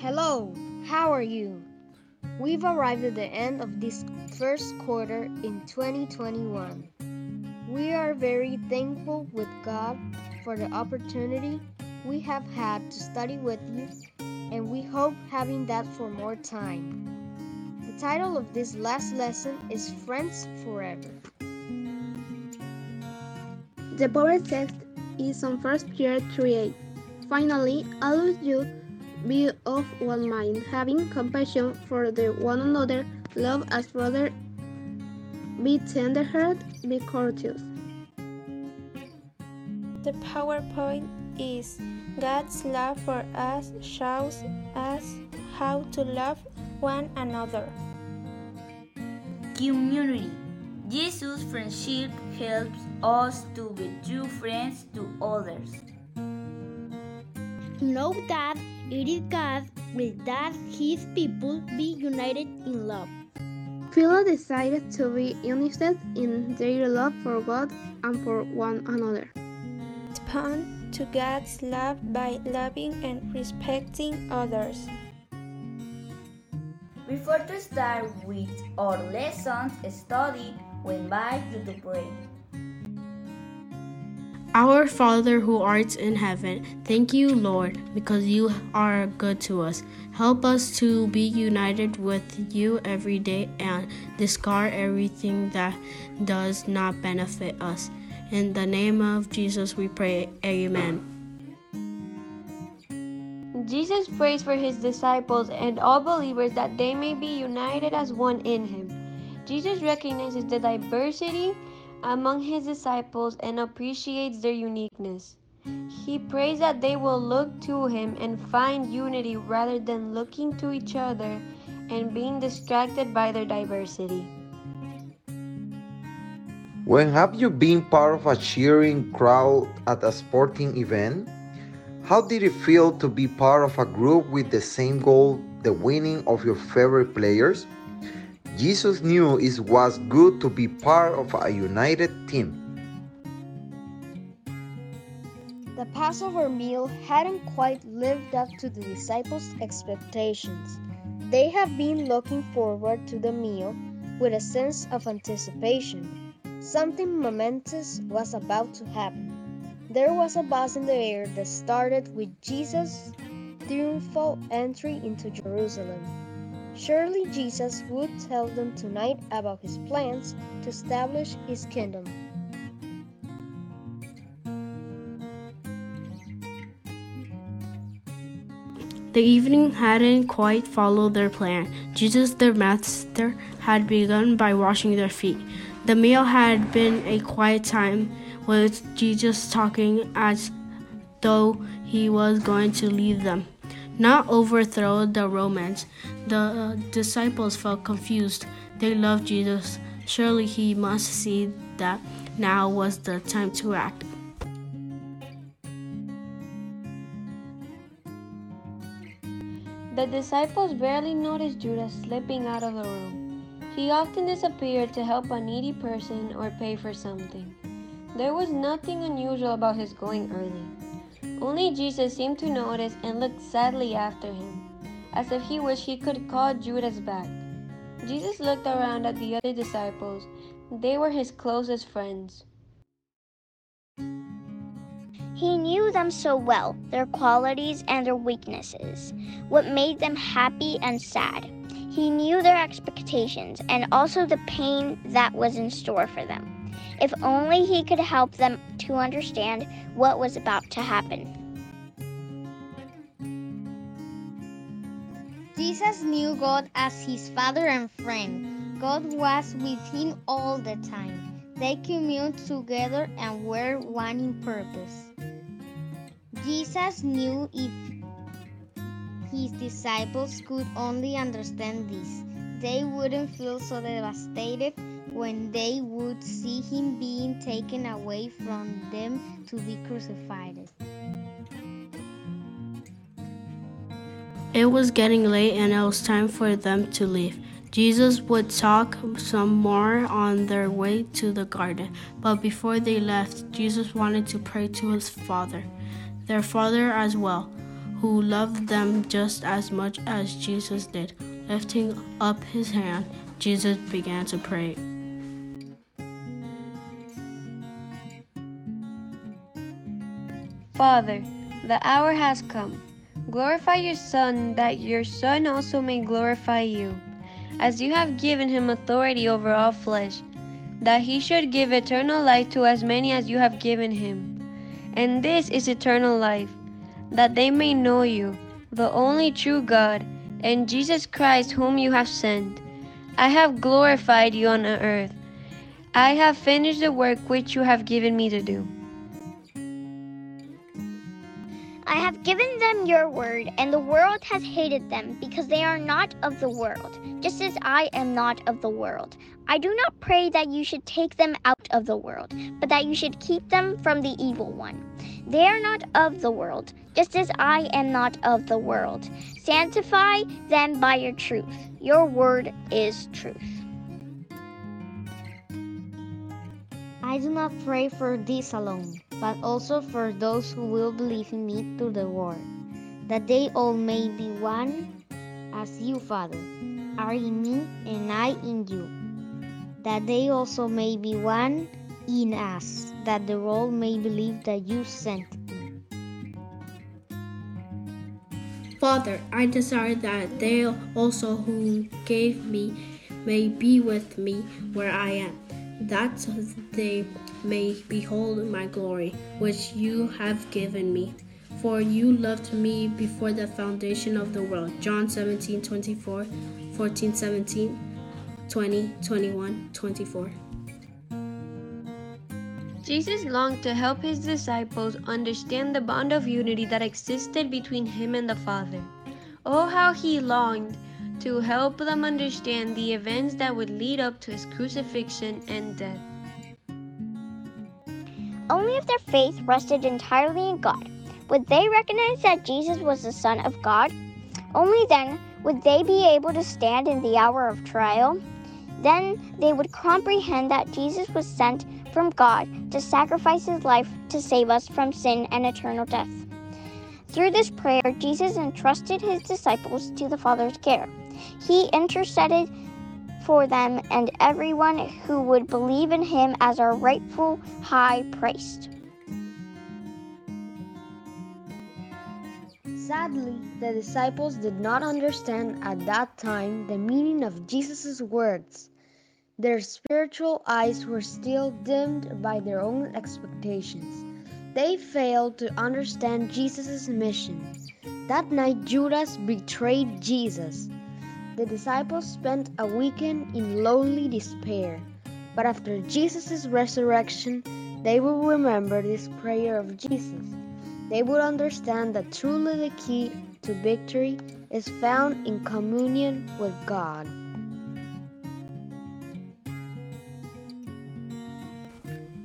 Hello, how are you? We've arrived at the end of this first quarter in 2021. We are very thankful with God for the opportunity we have had to study with you, and we hope having that for more time. The title of this last lesson is Friends Forever. The power text is on 1 Peter 3 8. Finally, all of you be of one mind, having compassion for the one another, love as brother, be tenderhearted, be courteous. The PowerPoint is God's love for us shows us how to love one another. Community. Jesus' friendship helps us to be true friends to others. Know that it is God will that his people be united in love. Philo decided to be united in their love for God and for one another. Respond to God's love by loving and respecting others. Before to start with our lessons study, we invite you to pray. Our Father who art in heaven, thank you, Lord, because you are good to us. Help us to be united with you every day and discard everything that does not benefit us. In the name of Jesus we pray. Amen. Jesus prays for his disciples and all believers that they may be united as one in him. Jesus recognizes the diversity among his disciples and appreciates their uniqueness. He prays that they will look to him and find unity rather than looking to each other and being distracted by their diversity. When have you been part of a cheering crowd at a sporting event? How did it feel to be part of a group with the same goal, the winning of your favorite players? Jesus knew it was good to be part of a united team. The Passover meal hadn't quite lived up to the disciples' expectations. They had been looking forward to the meal with a sense of anticipation. Something momentous was about to happen. There was a buzz in the air that started with Jesus' triumphal entry into Jerusalem. Surely Jesus would tell them tonight about his plans to establish his kingdom. The evening hadn't quite followed their plan. Jesus, their master, had begun by washing their feet. The meal had been a quiet time with Jesus talking as though he was going to leave them, not overthrow the Romans. The uh, disciples felt confused. They loved Jesus. Surely he must see that now was the time to act. The disciples barely noticed Judas slipping out of the room. He often disappeared to help a needy person or pay for something. There was nothing unusual about his going early. Only Jesus seemed to notice and looked sadly after him, as if he wished he could call Judas back. Jesus looked around at the other disciples. They were his closest friends. He knew them so well, their qualities and their weaknesses, what made them happy and sad. He knew their expectations and also the pain that was in store for them. If only he could help them to understand what was about to happen. Jesus knew God as his father and friend. God was with him all the time. They communed together and were one in purpose. Jesus knew if his disciples could only understand this, they wouldn't feel so devastated when they would see him being taken away from them to be crucified. It was getting late and it was time for them to leave. Jesus would talk some more on their way to the garden, but before they left, Jesus wanted to pray to his Father, their Father as well, who loved them just as much as Jesus did. Lifting up his hand, Jesus began to pray. Father, the hour has come. Glorify your Son, that your Son also may glorify you, as you have given him authority over all flesh, that he should give eternal life to as many as you have given him. And this is eternal life, that they may know you, the only true God, and Jesus Christ, whom you have sent. I have glorified you on earth. I have finished the work which you have given me to do. I have given them your word, and the world has hated them because they are not of the world, just as I am not of the world. I do not pray that you should take them out of the world, but that you should keep them from the evil one. They are not of the world, just as I am not of the world. Sanctify them by your truth. Your word is truth. I do not pray for these alone, but also for those who will believe in me through the word, that they all may be one, as you, Father, are in me and I in you, that they also may be one in us, that the world may believe that you sent me. Father, I desire that they also who gave me may be with me where I am, that they may behold my glory, which you have given me. For you loved me before the foundation of the world. John 17, 24, 14, 17, 20, 21, 24. Jesus longed to help his disciples understand the bond of unity that existed between him and the Father. Oh, how he longed to help them understand the events that would lead up to his crucifixion and death. Only if their faith rested entirely in God would they recognize that Jesus was the Son of God. Only then would they be able to stand in the hour of trial. Then they would comprehend that Jesus was sent from God to sacrifice his life to save us from sin and eternal death. Through this prayer, Jesus entrusted his disciples to the Father's care. He interceded for them and everyone who would believe in him as our rightful high priest. Sadly, the disciples did not understand at that time the meaning of Jesus' words. Their spiritual eyes were still dimmed by their own expectations. They failed to understand Jesus' mission. That night, Judas betrayed Jesus. The disciples spent a weekend in lonely despair. But after Jesus' resurrection, they will remember this prayer of Jesus. They will understand that truly the key to victory is found in communion with God.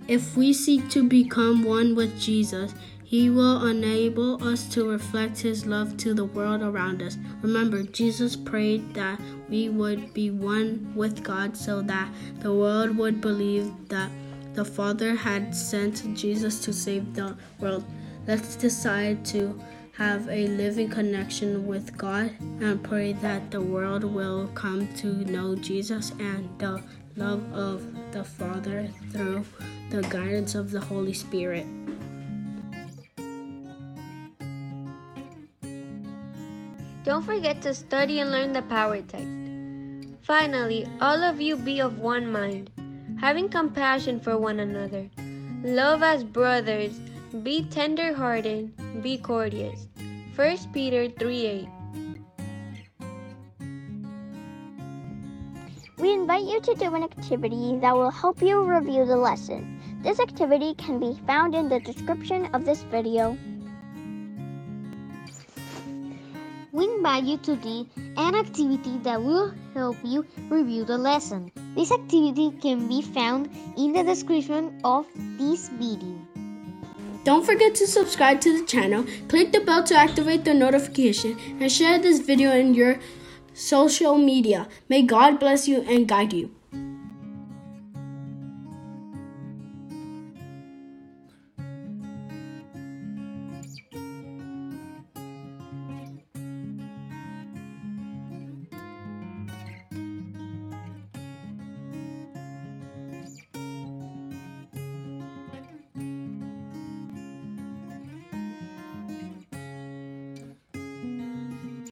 If we seek to become one with Jesus, He will enable us to reflect His love to the world around us. Remember, Jesus prayed that we would be one with God so that the world would believe that the Father had sent Jesus to save the world. Let's decide to have a living connection with God and pray that the world will come to know Jesus and the love of the Father through the guidance of the Holy Spirit. Don't forget to study and learn the power text. Finally, all of you be of one mind, having compassion for one another. Love as brothers, be tender hearted, be courteous. 1 Peter 3 8. We invite you to do an activity that will help you review the lesson. This activity can be found in the description of this video. Invite you to an activity that will help you review the lesson. This activity can be found in the description of this video. Don't forget to subscribe to the channel, click the bell to activate the notification, and share this video in your social media. May God bless you and guide you.